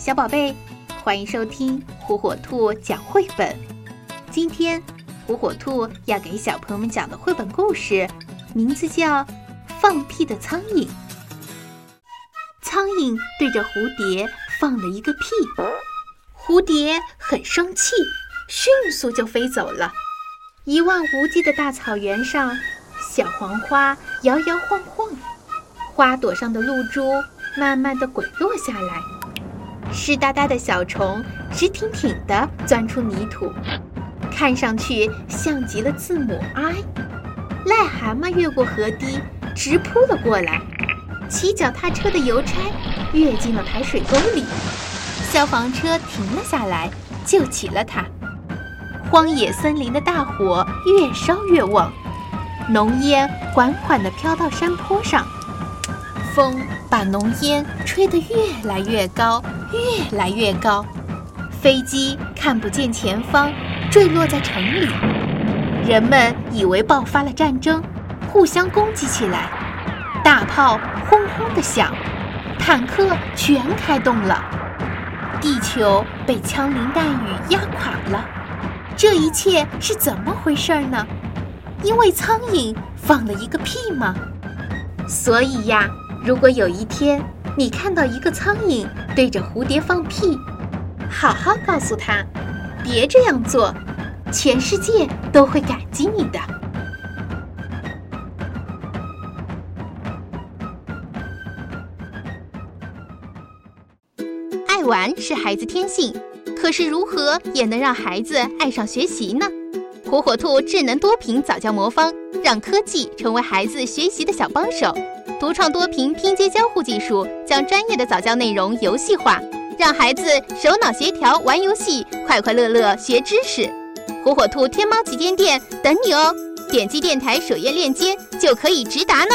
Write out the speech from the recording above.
小宝贝，欢迎收听火火兔讲绘本。今天，火火兔要给小朋友们讲的绘本故事，名字叫《放屁的苍蝇》。苍蝇对着蝴蝶放了一个屁，蝴蝶很生气，迅速就飞走了。一望无际的大草原上，小黄花摇摇晃晃，花朵上的露珠慢慢的滚落下来，湿哒哒的小虫直挺挺地钻出泥土，看上去像极了字母 I。癞蛤蟆越过河堤，直扑了过来。骑脚踏车的邮差跃进了排水沟里，消防车停了下来，救起了他。荒野森林的大火越烧越旺，浓烟缓缓地飘到山坡上，风把浓烟吹得越来越高，越来越高。飞机看不见前方，坠落在城里。人们以为爆发了战争，互相攻击起来。大炮轰轰地响，坦克全开动了，地球被枪林弹雨压垮了。这一切是怎么回事呢？因为苍蝇放了一个屁吗？所以呀，如果有一天你看到一个苍蝇对着蝴蝶放屁，好好告诉他，别这样做，全世界都会感激你的。爱玩是孩子天性。可是如何也能让孩子爱上学习呢？火火兔智能多屏早教魔方，让科技成为孩子学习的小帮手。独创多屏拼接交互技术，将专业的早教内容游戏化，让孩子手脑协调玩游戏，快快乐乐学知识。火火兔天猫旗舰店等你哦！点击电台首页链接就可以直达呢。